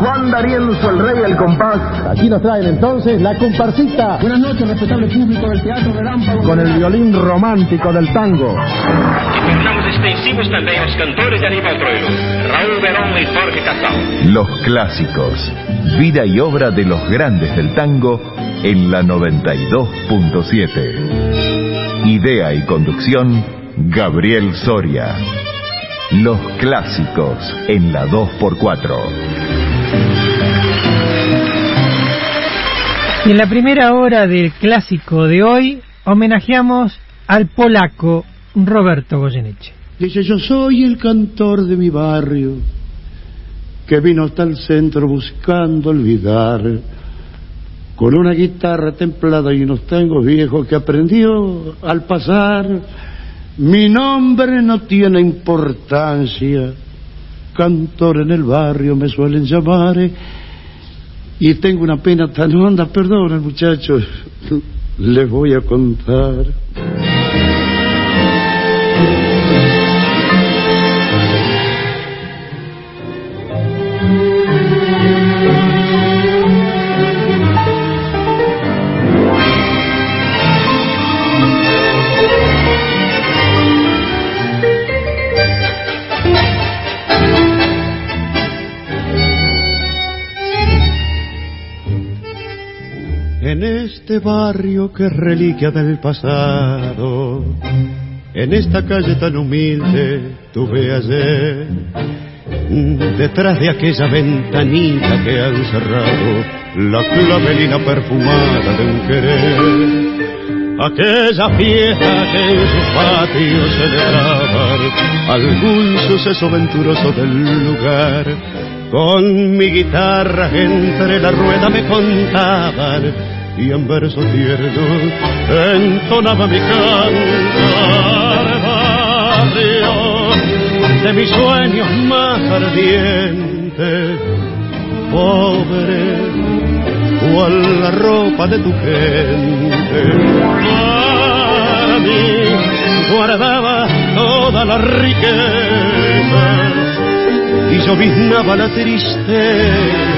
Juan D'Arienzo, el rey del compás. Aquí nos traen entonces la comparsita. Buenas noches, respetable público del Teatro Relámpago. Con el violín romántico del tango. E tornamos extensivos também aos cantores de Aníbal Troilo, Raúl Verón y Jorge Casal. Los clásicos. Vida y obra de los grandes del tango en la 92.7. Idea y conducción, Gabriel Soria. Los clásicos en la 2x4. Y en la primera hora del clásico de hoy homenajeamos al polaco Roberto Goyeneche. Dice, yo soy el cantor de mi barrio, que vino hasta el centro buscando olvidar, con una guitarra templada y unos tangos viejos que aprendió al pasar. Mi nombre no tiene importancia, cantor en el barrio me suelen llamar, y tengo una pena tan honda, perdonen muchachos, les voy a contar. Este barrio que reliquia del pasado, en esta calle tan humilde tuve ayer, detrás de aquella ventanita que han cerrado, la clavelina perfumada de un querer. Aquella fiesta que en su patio celebraban, algún suceso venturoso del lugar, con mi guitarra entre la rueda me contaban y en verso tierno entonaba mi cantar de mis sueños más ardientes pobre cual la ropa de tu gente. Para mí guardaba toda la riqueza y lloviznaba la tristeza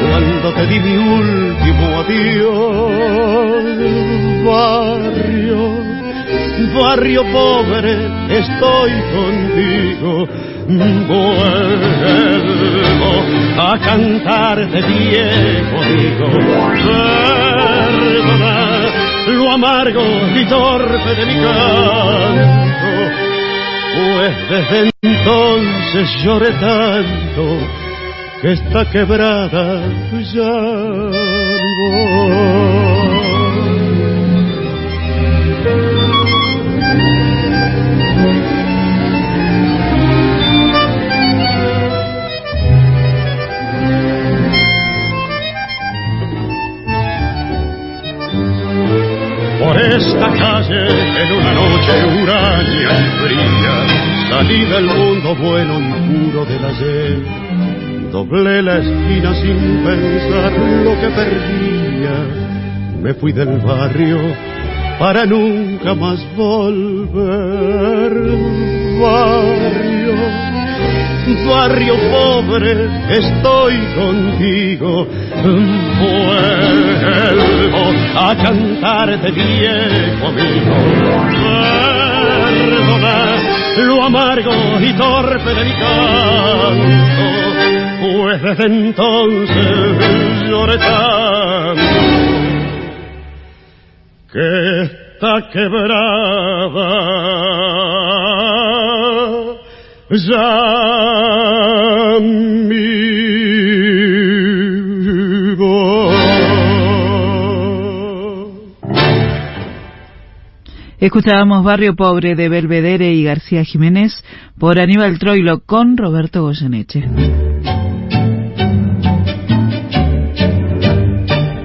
cuando te di mi último adiós, barrio, barrio pobre, estoy contigo, vuelvo a cantarte viejo amigo, perdona lo amargo y torpe de mi canto, pues desde entonces lloré tanto que está quebrada ya. Por esta calle en una noche huraña y fría salí del mundo bueno y puro del ayer Doblé la esquina sin pensar lo que perdía. Me fui del barrio para nunca más volver. Barrio, barrio pobre, estoy contigo. Vuelvo a cantar de viejo amigo. Perdona lo amargo y torpe de mi canto pues desde entonces lloré tanto que está quebrada ya mi. Escuchábamos Barrio Pobre de Belvedere y García Jiménez por Aníbal Troilo con Roberto Goyeneche.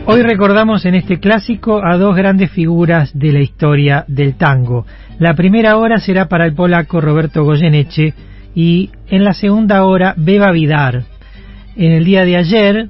Hoy recordamos en este clásico a dos grandes figuras de la historia del tango. La primera hora será para el polaco Roberto Goyeneche y en la segunda hora Beba Vidar. En el día de ayer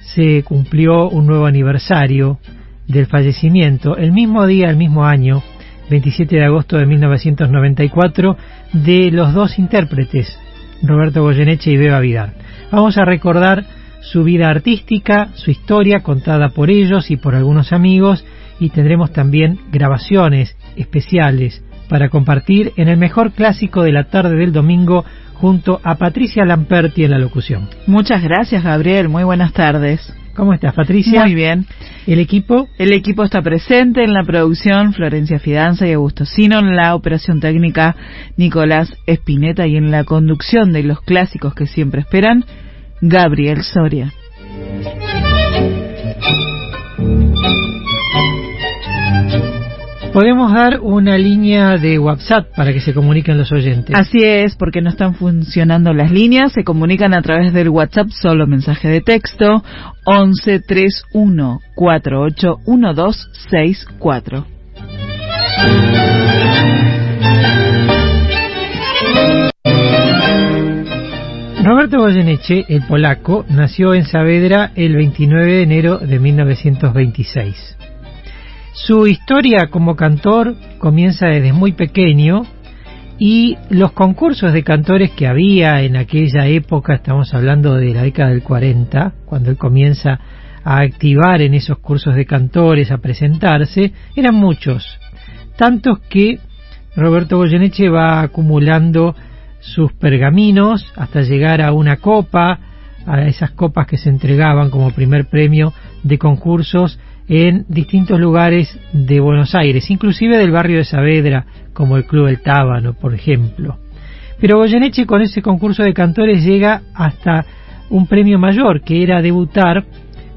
se cumplió un nuevo aniversario del fallecimiento, el mismo día, el mismo año, 27 de agosto de 1994, de los dos intérpretes, Roberto Goyeneche y Beba Vidar. Vamos a recordar su vida artística, su historia contada por ellos y por algunos amigos y tendremos también grabaciones especiales para compartir en el mejor clásico de la tarde del domingo junto a Patricia Lamperti en la locución. Muchas gracias, Gabriel. Muy buenas tardes. ¿Cómo estás, Patricia? Muy bien. ¿El equipo? El equipo está presente en la producción, Florencia Fidanza y Augusto Sino, en la operación técnica, Nicolás Espineta y en la conducción de los clásicos que siempre esperan, Gabriel Soria. Podemos dar una línea de WhatsApp para que se comuniquen los oyentes. Así es, porque no están funcionando las líneas, se comunican a través del WhatsApp solo mensaje de texto 11 31 Roberto Goyeneche, el polaco, nació en Saavedra el 29 de enero de 1926. Su historia como cantor comienza desde muy pequeño y los concursos de cantores que había en aquella época, estamos hablando de la década del 40, cuando él comienza a activar en esos cursos de cantores, a presentarse, eran muchos, tantos que Roberto Goyeneche va acumulando sus pergaminos hasta llegar a una copa, a esas copas que se entregaban como primer premio de concursos en distintos lugares de Buenos Aires, inclusive del barrio de Saavedra, como el Club El Tábano, por ejemplo. Pero Goyeneche con ese concurso de cantores llega hasta un premio mayor, que era debutar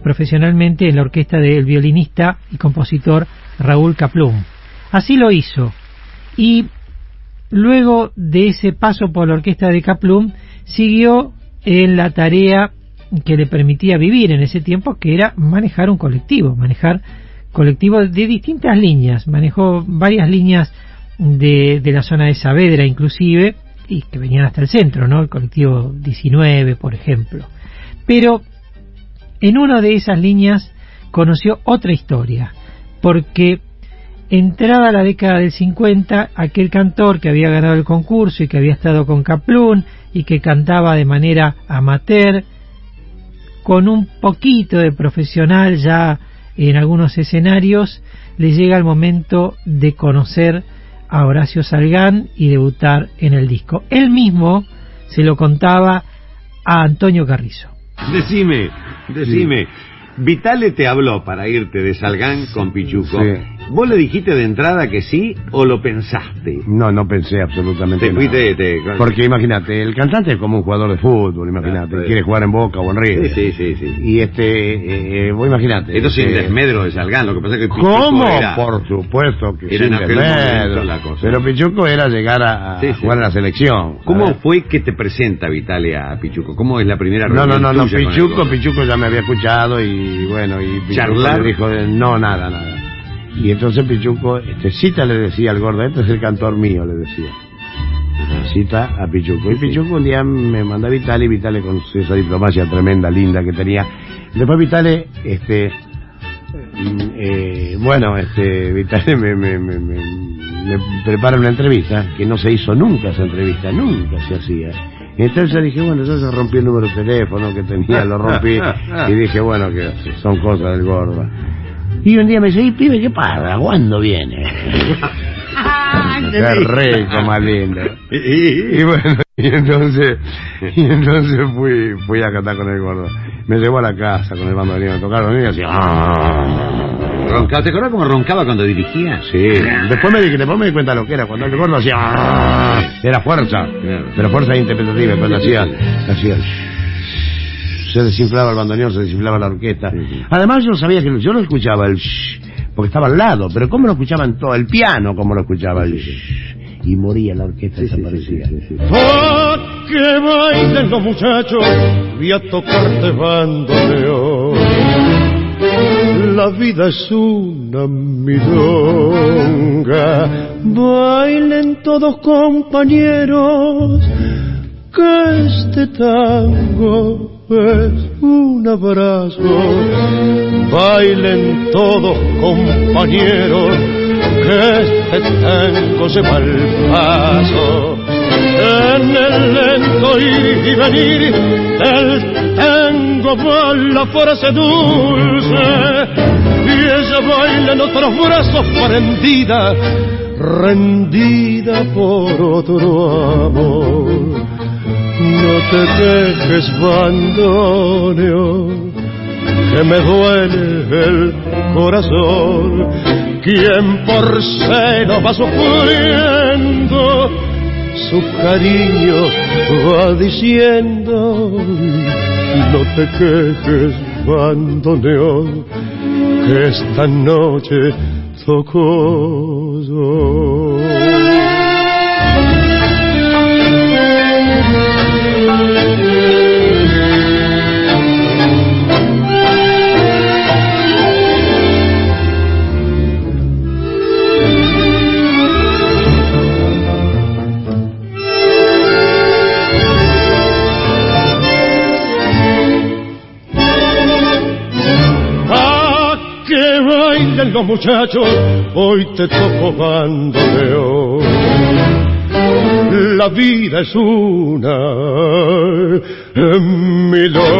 profesionalmente en la orquesta del violinista y compositor Raúl Caplum. Así lo hizo. Y Luego de ese paso por la orquesta de Kaplum, siguió en la tarea que le permitía vivir en ese tiempo, que era manejar un colectivo, manejar colectivos de distintas líneas. Manejó varias líneas de, la zona de Saavedra, inclusive, y que venían hasta el centro, ¿no? El colectivo 19, por ejemplo. Pero en una de esas líneas conoció otra historia, porque Entrada la década del 50, aquel cantor que había ganado el concurso y que había estado con Kaplun y que cantaba de manera amateur, con un poquito de profesional ya en algunos escenarios, le llega el momento de conocer a Horacio Salgán y debutar en el disco. Él mismo se lo contaba a Antonio Carrizo. Decime, decime, Vitale te habló para irte de Salgán con Pichuco. ¿Vos le dijiste de entrada que sí o lo pensaste? No, no pensé absolutamente Te fuiste, te- Porque imagínate, el cantante es como un jugador de fútbol, imagínate, quiere jugar en Boca o en River. Sí, sí, sí, sí. Y este, eh, vos imagínate. Esto sin este, desmedro de Salgán, lo que pasa es que Pichuco ¿Cómo? era... Por supuesto que era sin desmedro. momento la cosa. Pero Pichuco era llegar a, a Sí, sí. jugar a la selección. ¿Cómo fue que te presenta Vitale a Pichuco? ¿Cómo es la primera No, no, reunión no, no, con el Pichuco? Pichuco ya me había escuchado y bueno, y Pichuco ¿Charlar? dijo, eh, no, nada, nada. Y entonces Pichuco, este, cita le decía al gordo, este es el cantor mío, le decía. Cita a Pichuco. Y Pichuco un día me manda a Vitale y Vitale con esa diplomacia tremenda, linda que tenía. Después Vitale, este, mm, eh, bueno, este, Vitale me, me, me, me, me prepara una entrevista, que no se hizo nunca esa entrevista, nunca se hacía. Entonces dije, bueno, yo ya rompí el número de teléfono que tenía, lo rompí, y dije, bueno, que son cosas del gordo. Y un día me dice, "Y, pibe, ¿qué pasa? ¿Cuándo viene? Qué rico, más lindo. Y bueno, y entonces, y entonces fui, fui a cantar con el gordo. Me llevó a la casa con el bandoneón, tocaron y así. "Ah". Roncaba, ¿Te acuerdas cómo roncaba cuando dirigía? Sí, después me, di, después me di cuenta lo que era, cuando el gordo hacía... "Ah", Era fuerza, pero fuerza interpretativa, cuando hacía... hacía se desinflaba el bandoneón, se desinflaba la orquesta. Además yo sabía que yo no escuchaba el shh, porque estaba al lado, pero cómo lo escuchaban todo, el piano cómo lo escuchaba el shh, y moría la orquesta desaparecía. Pa' que bailen los muchachos, voy a tocarte bandoneón. la vida es una milonga. Bailen todos compañeros, que este tango es un abrazo. Bailen todos compañeros, que este tango se va al paso. En el lento ir y venir del tango va la frase dulce y ella baila en otros brazos prendida, rendida por otro amor. No te dejes, bandoneo, que me duele el corazón. Quien por seno va sufriendo, su cariño va diciendo. No te quejes, bandoneón, que esta noche tocó. Los muchachos, hoy te toco bandoneón. La vida es una milonga.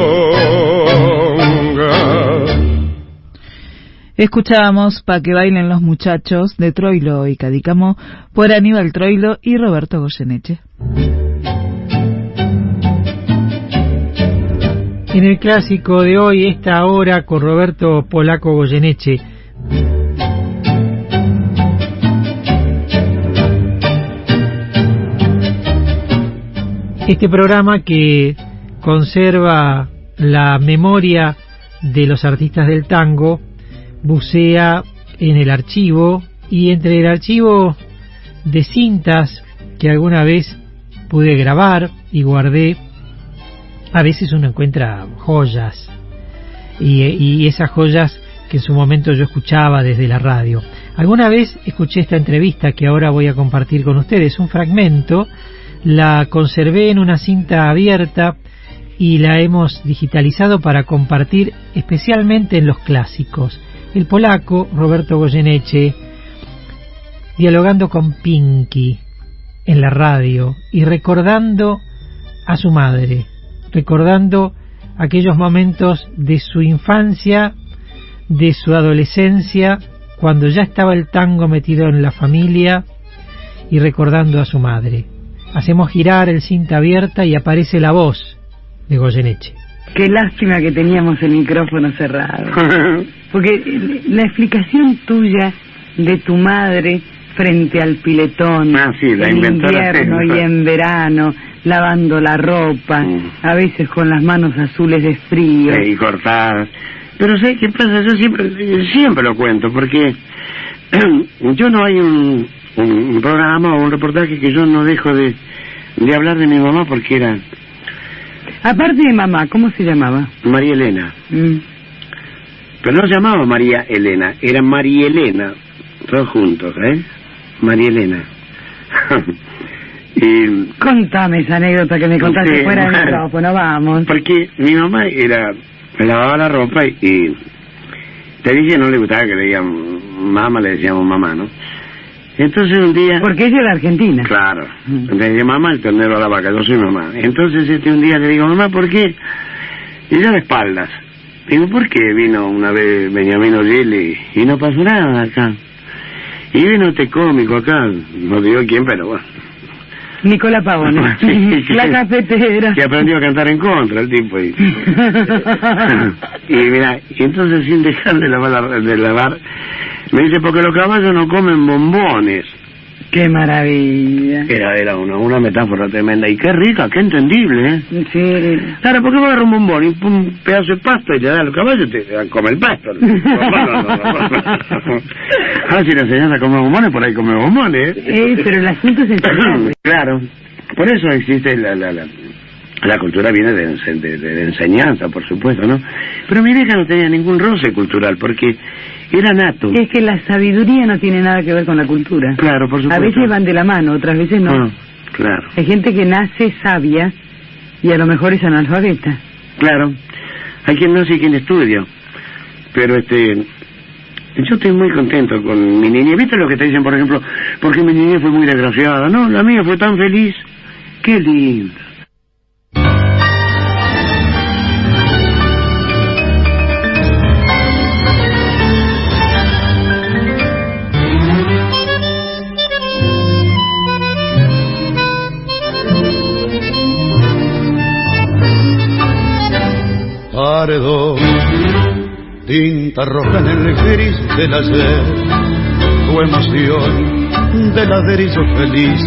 Escuchábamos Pa' que bailen los muchachos de Troilo y Cadícamo por Aníbal Troilo y Roberto Goyeneche. En el clásico de hoy, esta hora con Roberto Polaco Goyeneche. Este programa que conserva la memoria de los artistas del tango bucea en el archivo y entre el archivo de cintas que alguna vez pude grabar y guardé, a veces uno encuentra joyas y, esas joyas que en su momento yo escuchaba desde la radio. Alguna vez escuché esta entrevista que ahora voy a compartir con ustedes, un fragmento, la conservé en una cinta abierta y la hemos digitalizado para compartir especialmente en los clásicos. El polaco Roberto Goyeneche dialogando con Pinky en la radio y recordando a su madre, recordando aquellos momentos de su infancia de su adolescencia, cuando ya estaba el tango metido en la familia y recordando a su madre. Hacemos girar el cinta abierta y aparece la voz de Goyeneche. Qué lástima que teníamos el micrófono cerrado. Porque la explicación tuya de tu madre frente al piletón, ah, sí, la en invierno y en verano, lavando la ropa, a veces con las manos azules de frío. Sí, y cortadas. Pero ¿sabes qué pasa? Yo siempre, siempre lo cuento, porque yo no hay un, un, programa o un reportaje que yo no dejo de, de hablar de mi mamá porque era... Aparte de mamá, ¿cómo se llamaba? María Elena. Mm. Pero no se llamaba María Elena, era María Elena, todos juntos, ¿eh? María Elena. y, Contame esa anécdota que me contaste fuera del micrófono, vamos. Porque mi mamá era me lavaba la ropa y, te dije no le gustaba que le digan mamá, le decíamos mamá, ¿no? Entonces un día... Porque ella era argentina. Claro. Mm. Le dije mamá, el ternero a la vaca, yo soy mamá. Entonces este un día le digo, mamá, ¿por qué? Y ella de espaldas. Digo, ¿por qué vino una vez Benjamín Ollele y no pasó nada acá? Y vino este cómico acá, no digo quién, pero bueno, Nicola Pavone, la cafetera. Que aprendió a cantar en contra el tipo. Y, y mira, y entonces sin dejar de lavar, de lavar, me dice, porque los caballos no comen bombones. Qué maravilla. Era, era una, una metáfora tremenda. Y qué rica, qué entendible, ¿eh? Sí. Claro, ¿por qué agarrar un bombón y un pedazo de pasto y le da a los caballos y te come el pasto? ah, si le enseñas a comer bombones, por ahí come bombones. Eh, pero el asunto es el Claro. Por eso existe la, la, la, La cultura viene de, de- enseñanza, por supuesto, ¿no? Pero mi vieja no tenía ningún roce cultural, porque era nato. Es que la sabiduría no tiene nada que ver con la cultura. Claro, por A supuesto. veces van de la mano, otras veces no. Ah, claro, Hay gente que nace sabia y a lo mejor es analfabeta. claro. Hay quien nace y quien estudia. Pero este... Yo estoy muy contento con mi niñez. ¿Viste lo que te dicen, por ejemplo? Porque mi niñez fue muy desgraciada. No, la mía fue tan feliz. Qué lindo. Tinta roja en el gris del ayer, tu emoción de ladrillo feliz,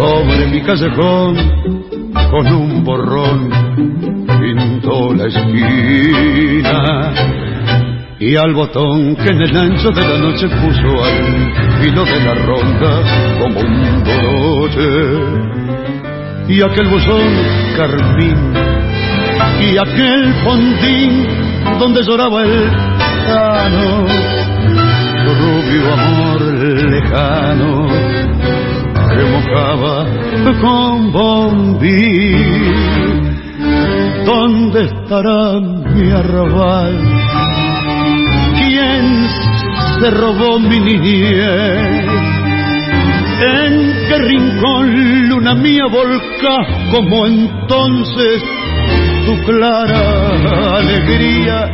sobre mi callejón, con un borrón, pintó la esquina, y al botón que en el ancho de la noche puso al filo de la ronda como un broche, y aquel buzón carmín y aquel fondín donde lloraba el cano, rubio amor lejano que mojaba con bombín. ¿Dónde estará mi arrabal? ¿Quién se robó mi niñez? ¿En qué rincón, luna mía, volcás como entonces tu clara alegría?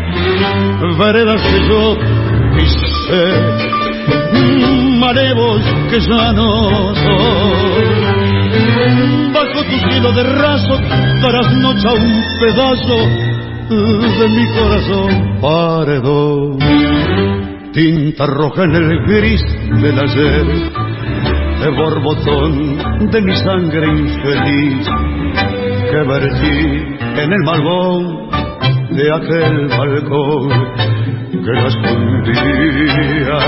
Veredas que yo pisé, marevos que ya no soy. Bajo tu cielo de raso, trasnocha un pedazo de mi corazón paredón. Tinta roja en el gris del ayer de borbotón de mi sangre infeliz que vertí en el malvón de aquel balcón que la escondía.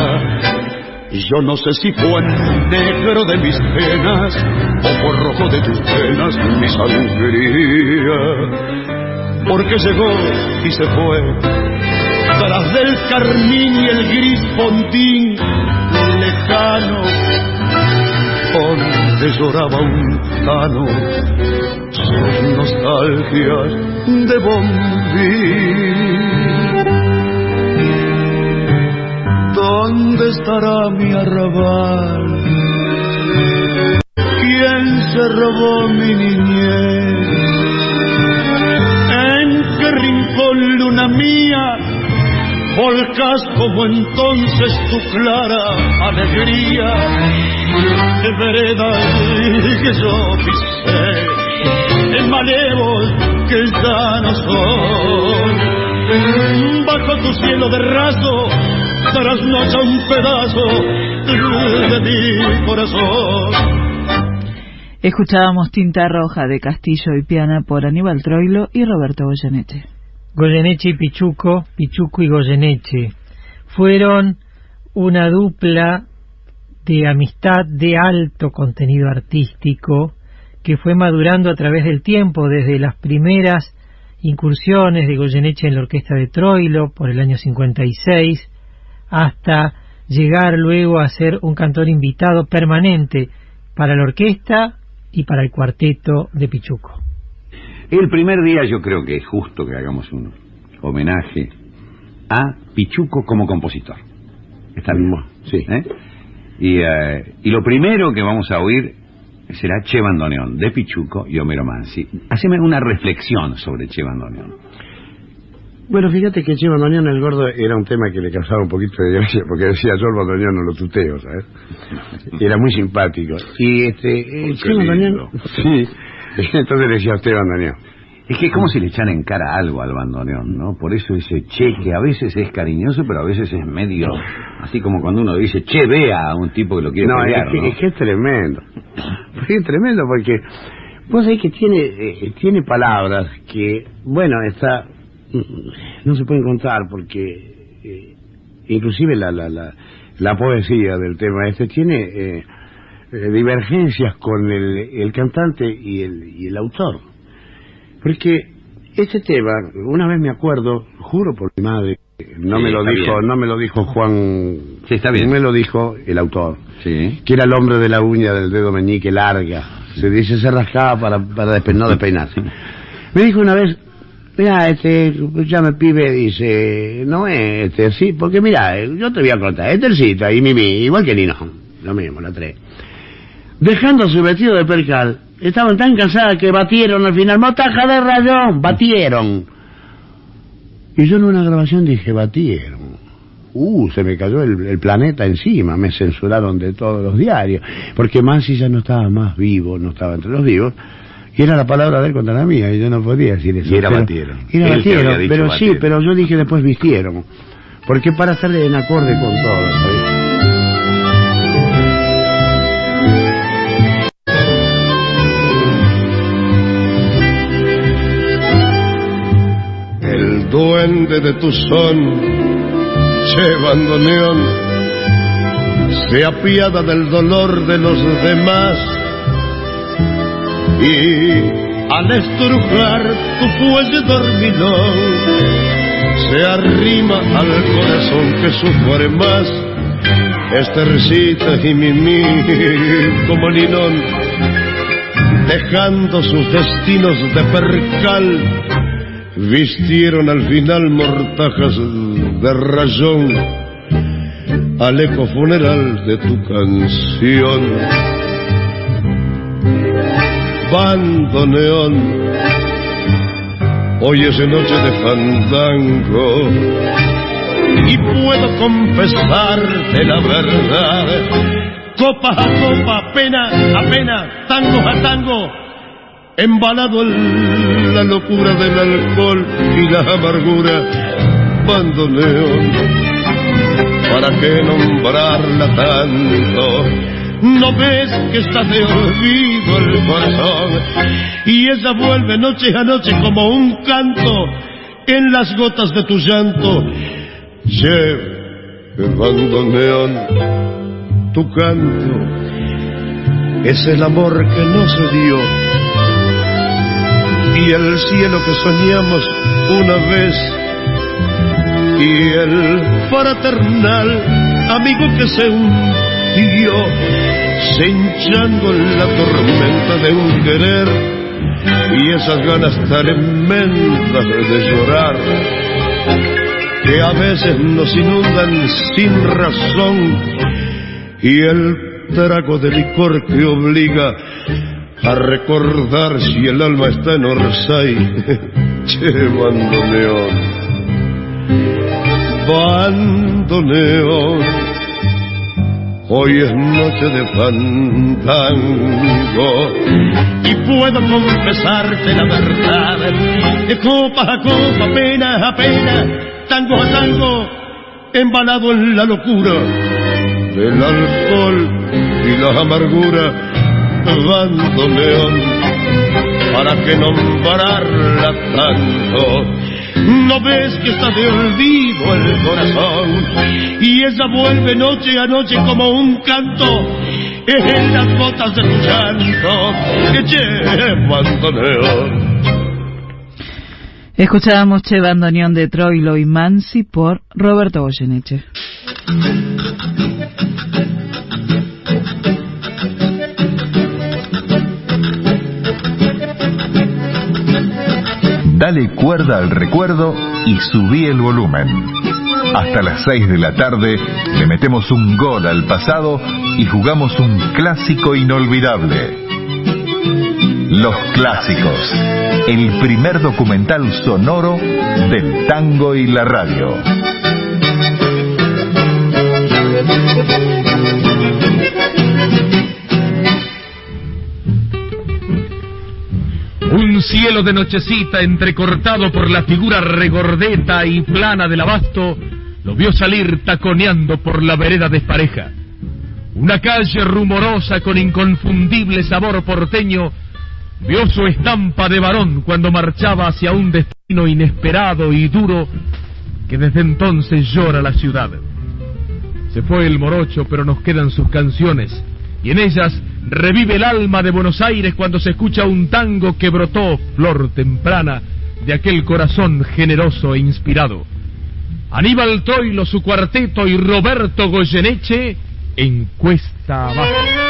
Y yo no sé si fue el negro de mis penas o por rojo de tus penas mi sangría, porque llegó y se fue tras del carmín y el gris fondín lejano donde lloraba un cano sus nostalgias de bombín. ¿Dónde estará mi arrabal? ¿Quién se robó mi niñez? ¿En qué rincón, luna mía, volcas como entonces tu clara alegría? De veredas que yo pisé, malevos que ya no son. Bajo tu cielo de raso, trasnocha un pedazo de mi corazón. Escuchábamos Tinta Roja de Castillo y Piana por Aníbal Troilo y Roberto Goyeneche. Goyeneche y Pichuco, Pichuco y Goyeneche, fueron una dupla de amistad de alto contenido artístico que fue madurando a través del tiempo desde las primeras incursiones de Goyeneche en la orquesta de Troilo por el año 56 hasta llegar luego a ser un cantor invitado permanente para la orquesta y para el cuarteto de Pichuco. El primer día yo creo que es justo que hagamos un homenaje a Pichuco como compositor. ¿Está bien? Sí. Y, eh, y lo primero que vamos a oír será Che Bandoneón, de Pichuco y Homero Mansi. Haceme una reflexión sobre Che Bandoneón. Bueno, fíjate que Che Bandoneón el gordo era un tema que le causaba un poquito de gracia, porque decía yo el bandoneón no lo tuteo, ¿sabes? Era muy simpático. Y este, eh, Che Bandoneón, sí, entonces le decía a usted bandoneón. Es que es como si le echan en cara algo al bandoneón, ¿no? Por eso ese che, que a veces es cariñoso, pero a veces es medio... Así como cuando uno dice, che, vea a un tipo que lo quiere No, pelear, es, que, ¿no? es que es tremendo. Es tremendo porque vos sabés que tiene, eh, tiene palabras que, bueno, está no se pueden contar porque eh, inclusive la, la, la, la poesía del tema este tiene eh, eh, divergencias con el, el cantante y el, y el autor. Porque este tema, una vez me acuerdo, juro por mi madre, no Sí, me lo dijo, bien. no me lo dijo Juan, Sí, está bien. me lo dijo el autor, Sí. que era el hombre de la uña del dedo meñique larga. Se dice se rascaba para, para despe- no despeinarse. Me dijo una vez, mira, este, ya me pibe, dice, no es este, sí, porque mira, yo te voy a contar, este el ahí Mimi, igual que Nino, lo mismo, la tres. Dejando su vestido de percal, estaban tan cansadas que batieron al final, motaja de rayón, batieron. Y yo en una grabación dije, batieron. Uh, se me cayó el, el planeta encima, me censuraron de todos los diarios, porque Mansi ya no estaba más vivo, no estaba entre los vivos, y era la palabra de él contra la mía, y yo no podía decir eso. Y era pero- batieron. Era batieron, pero batieron. sí, pero yo dije después vistieron, porque para estar en acorde con todo. Duende de tu son, che bandoneón, se apiada del dolor de los demás y al estrujar tu cuello dormilón, se arrima al corazón que sufre más. Estercita y Mimi como linón, dejando sus destinos de percal, vistieron al final mortajas de rayón al eco funeral de tu canción. Bandoneón, hoy es noche de fandango y puedo confesarte la verdad. Copa a copa, pena a pena, tango a tango, embalado en la locura del alcohol y la amargura, bandoneón. ¿Para qué nombrarla tanto? No ves que está de olvido el corazón y ella vuelve noche a noche como un canto en las gotas de tu llanto. Lleve, bandoneón, tu canto es el amor que no se dio y el cielo que soñamos una vez. Y el fraternal amigo que se hundió se hinchando en la tormenta de un querer. Y esas ganas tremendas de llorar que a veces nos inundan sin razón. Y el trago de licor que obliga a recordar si el alma está en Orsay. che, bandoneón, hoy es noche de fandango. Y puedo confesarte la verdad, de copa a copa, pena a pena, tango a tango, embalado en la locura del alcohol y la amargura bandoneón para que nombrarla tanto. No ves que está de olvido el corazón y ella vuelve noche a noche como un canto en las gotas de tu llanto che bandoneón Escuchábamos Che Bandoneón de Troilo y Mansi por Roberto Goyeneche. Dale cuerda al recuerdo y subí el volumen. Hasta las 6 de la tarde le metemos un gol al pasado y jugamos un clásico inolvidable. Los clásicos, el primer documental sonoro del tango y la radio. Un cielo de nochecita entrecortado por la figura regordeta y plana del abasto lo vio salir taconeando por la vereda despareja. Una calle rumorosa con inconfundible sabor porteño vio su estampa de varón cuando marchaba hacia un destino inesperado y duro que desde entonces llora la ciudad. Se fue el morocho, pero nos quedan sus canciones y en ellas revive el alma de Buenos Aires cuando se escucha un tango que brotó flor temprana de aquel corazón generoso e inspirado. Aníbal Troilo, su cuarteto y Roberto Goyeneche en Cuesta Abajo.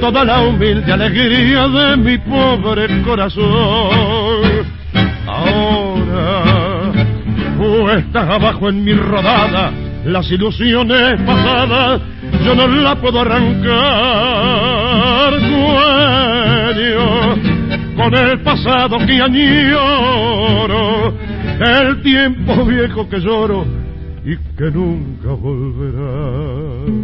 toda la humilde alegría de mi pobre corazón. Ahora, puestas abajo en mi rodada, las ilusiones pasadas, yo no la puedo arrancar. Sueño con el pasado que añoro, el tiempo viejo que lloro y que nunca volverá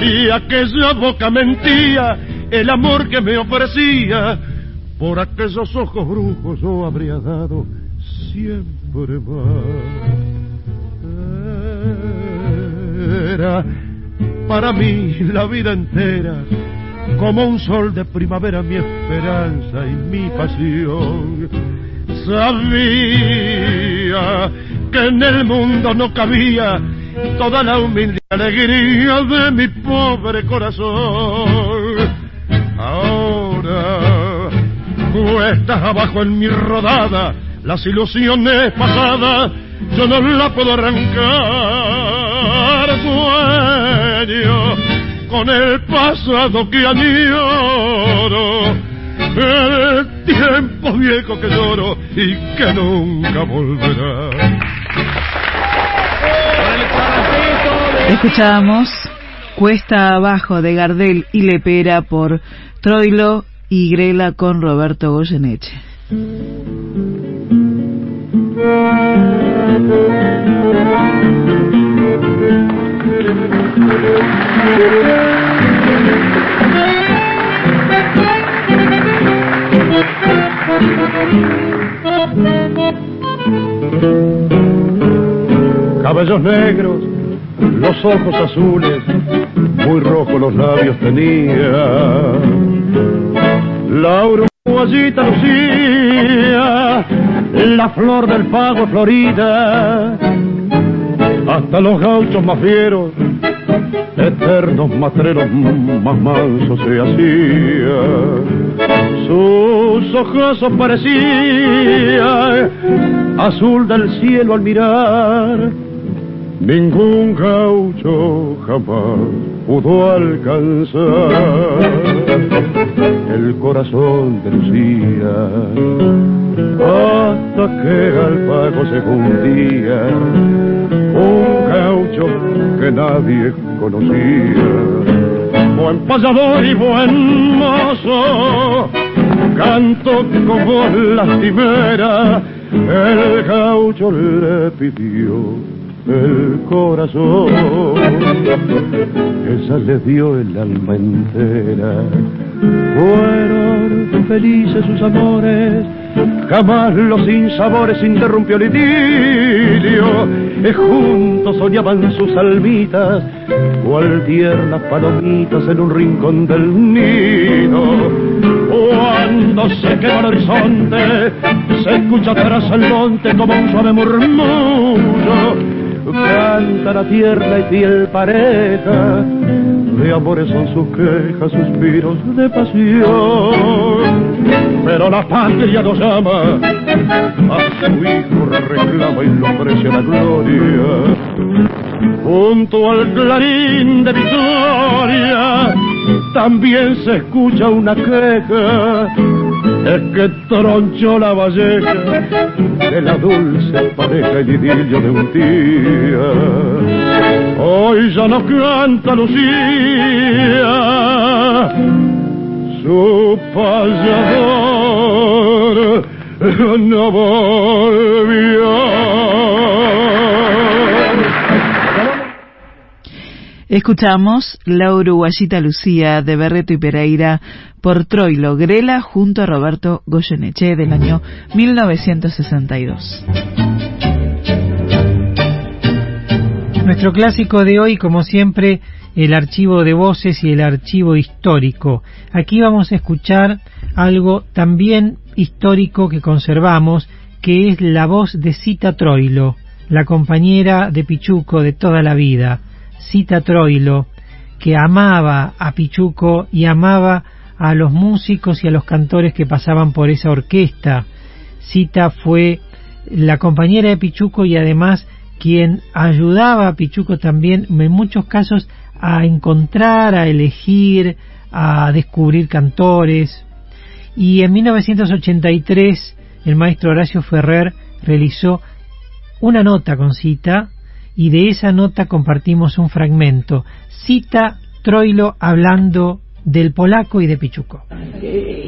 si aquella boca mentía el amor que me ofrecía, por aquellos ojos brujos yo habría dado siempre más. Era para mí la vida entera como un sol de primavera mi esperanza y mi pasión. Sabía que en el mundo no cabía toda la humilde alegría de mi pobre corazón. Ahora, cuestas abajo en mi rodada, las ilusiones pasadas, yo no la puedo arrancar. Sueño con el pasado que añoro, el tiempo viejo que lloro y que nunca volverá. Escuchábamos Cuesta Abajo de Gardel y Lepera por Troilo y Grela con Roberto Goyeneche. Negros, los ojos azules, muy rojos los labios tenía. La uruguayita lucía, la flor del pago florida, hasta los gauchos más fieros, eternos matreros más mansos se hacían. Sus ojos parecían azul del cielo al mirar ningún gaucho jamás pudo alcanzar el corazón de Lucía. Hasta que al pago se hundía un gaucho que nadie conocía. Buen payador y buen mozo canto como lastimera el gaucho le pidió el corazón. Esa le dio el alma entera. Fueron felices sus amores Jamás los sinsabores interrumpió el idilio, y juntos soñaban sus almitas, cual tiernas palomitas en un rincón del nido. Cuando se quema el horizonte, se escucha tras el monte como un suave murmullo, canta la tierna y fiel pareja de amores son sus quejas, suspiros de pasión. Pero la patria nos llama, a su hijo reclama y lo ofrece la gloria. Junto al clarín de victoria, también se escucha una queja es que tronchó la valleja de la dulce pareja y idilio de un día. Hoy ya no canta Lucía, su payador no volvió. Escuchamos La Uruguayita Lucía de Berreto y Pereira por Troilo Grela junto a Roberto Goyeneche del año 1962. Nuestro clásico de hoy, como siempre, el archivo de voces y el archivo histórico. Aquí vamos a escuchar algo también histórico que conservamos, que es la voz de Cita Troilo, la compañera de Pichuco de toda la vida. Cita Troilo, que amaba a Pichuco y amaba a los músicos y a los cantores que pasaban por esa orquesta. Cita fue la compañera de Pichuco y además quien ayudaba a Pichuco también en muchos casos a encontrar, a elegir, a descubrir cantores. Y en 1983 el maestro Horacio Ferrer realizó una nota con Cita y de esa nota compartimos un fragmento. Cita Troilo hablando del polaco y de Pichuco.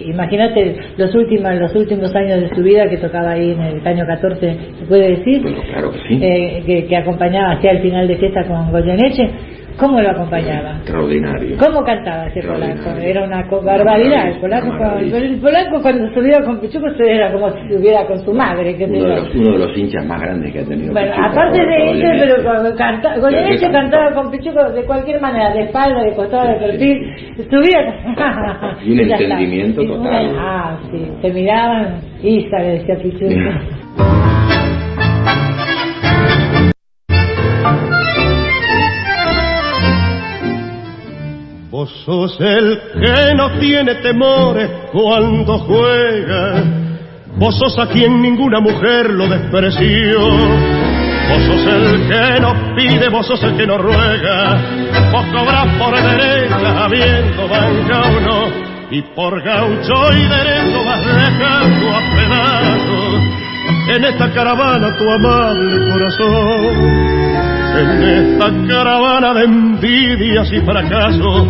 Imagínate los últimos, los últimos años de su vida que tocaba ahí en el año 14, ¿se puede decir? Bueno, claro que sí. Eh, que, que, acompañaba hacia el final de fiesta con Goyeneche. ¿Cómo lo acompañaba? Extraordinario. ¿Cómo cantaba ese polaco? Era una barbaridad. El polaco, cuando, el polaco cuando subía con Pichuco era como si estuviera con su madre. Que uno, de los, uno de los hinchas más grandes que ha tenido Bueno, Pichuco, aparte de eso, pero cuando canta, Goyeneche cantaba con Pichuco de cualquier manera, de espalda, de costado, de perfil. Subía. Y un está. entendimiento Y una- total. Ah, sí. Se miraban. Isa, le decía Pichuco. Vos sos el que no tiene temores cuando juega. Vos sos a quien ninguna mujer lo despreció. Vos sos el que no pide, vos sos el que no ruega. Vos cobras por derecha habiendo banca o no. Y por gaucho y derecho vas dejando a pedazos en esta caravana tu amable corazón. En esta caravana de envidias y fracasos,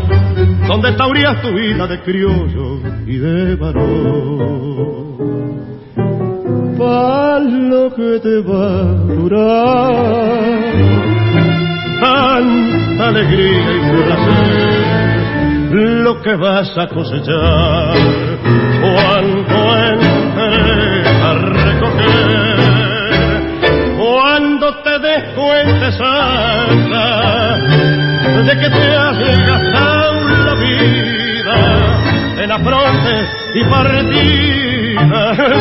donde taurías tu vida de criollo y de varón. Pa' lo que te va a durar, tanta alegría y placer, lo que vas a cosechar cuando te des cuenta santa de que te has gastado la vida en la fronte y partida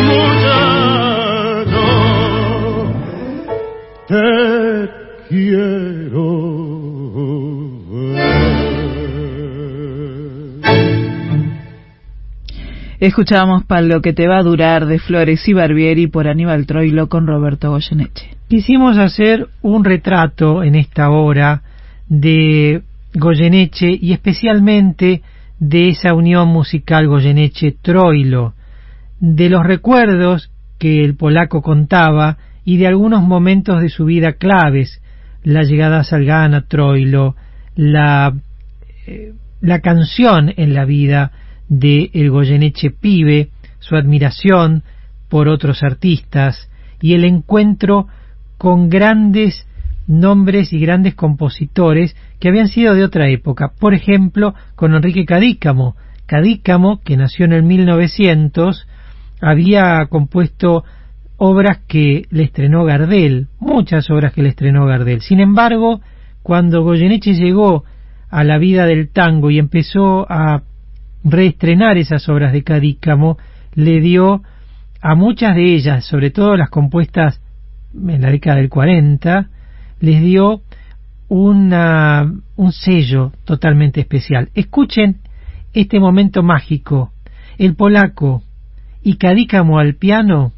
muchacho te quiero Escuchamos para lo que te va a durar de Flores y Barbieri por Aníbal Troilo con Roberto Goyeneche. Quisimos hacer un retrato en esta hora de Goyeneche y especialmente de esa unión musical Goyeneche-Troilo, de los recuerdos que el polaco contaba y de algunos momentos de su vida claves, la llegada a Salgana, Troilo, la, eh, la canción en la vida de el Goyeneche pibe, su admiración por otros artistas y el encuentro con grandes nombres y grandes compositores que habían sido de otra época. Por ejemplo, con Enrique Cadícamo. Cadícamo, que nació en el 1900, había compuesto obras que le estrenó Gardel, muchas obras que le estrenó Gardel. Sin embargo, cuando Goyeneche llegó a la vida del tango y empezó a reestrenar esas obras de Cadícamo, le dio a muchas de ellas, sobre todo las compuestas en la década del 40, les dio una, un sello totalmente especial. Escuchen este momento mágico, el polaco y Cadícamo al piano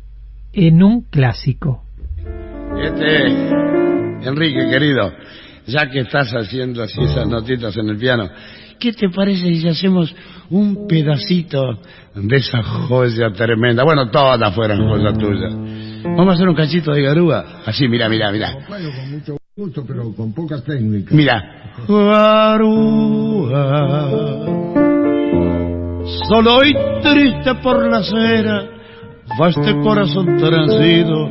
en un clásico. Este, Enrique querido, ya que estás haciendo así esas notitas en el piano, ¿qué te parece si hacemos un pedacito de esa joya tremenda? Bueno, todas fueran joyas tuyas. Vamos a hacer un cachito de garúa. Así, mira, mira, mira. con mucho gusto, pero con poca técnica. Mira. Solo y triste por la acera va este corazón transido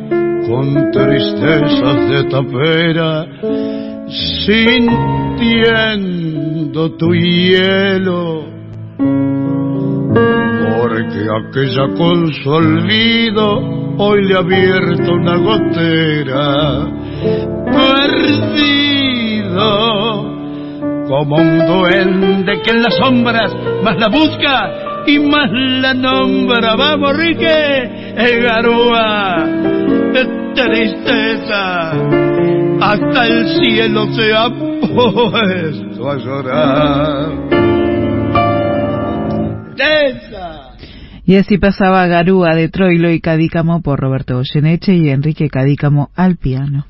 con tristezas de tapera, sintiendo tu hielo, porque aquella con su olvido hoy le ha abierto una gotera, perdido como un duende que en las sombras más la busca y más la nombra. Vamos, Rique, el garúa de tristeza, hasta el cielo se ha puesto a llorar. Y así pasaba Garúa de Troilo y Cadícamo por Roberto Goyeneche y Enrique Cadícamo al piano.